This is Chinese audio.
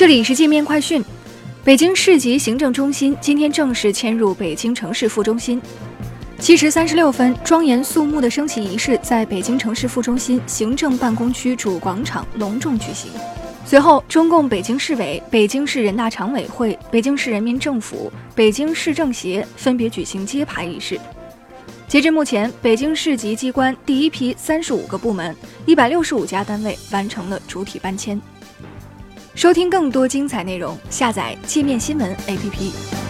这里是界面快讯。北京市级行政中心今天正式迁入北京城市副中心。七时三十六分，庄严肃穆的升旗仪式在北京城市副中心行政办公区主广场隆重举行。随后，中共北京市委、北京市人大常委会、北京市人民政府、北京市政协分别举行揭牌仪式。截至目前，北京市级机关第一批三十五个部门、一百六十五家单位完成了主体搬迁。收听更多精彩内容，下载界面新闻 APP。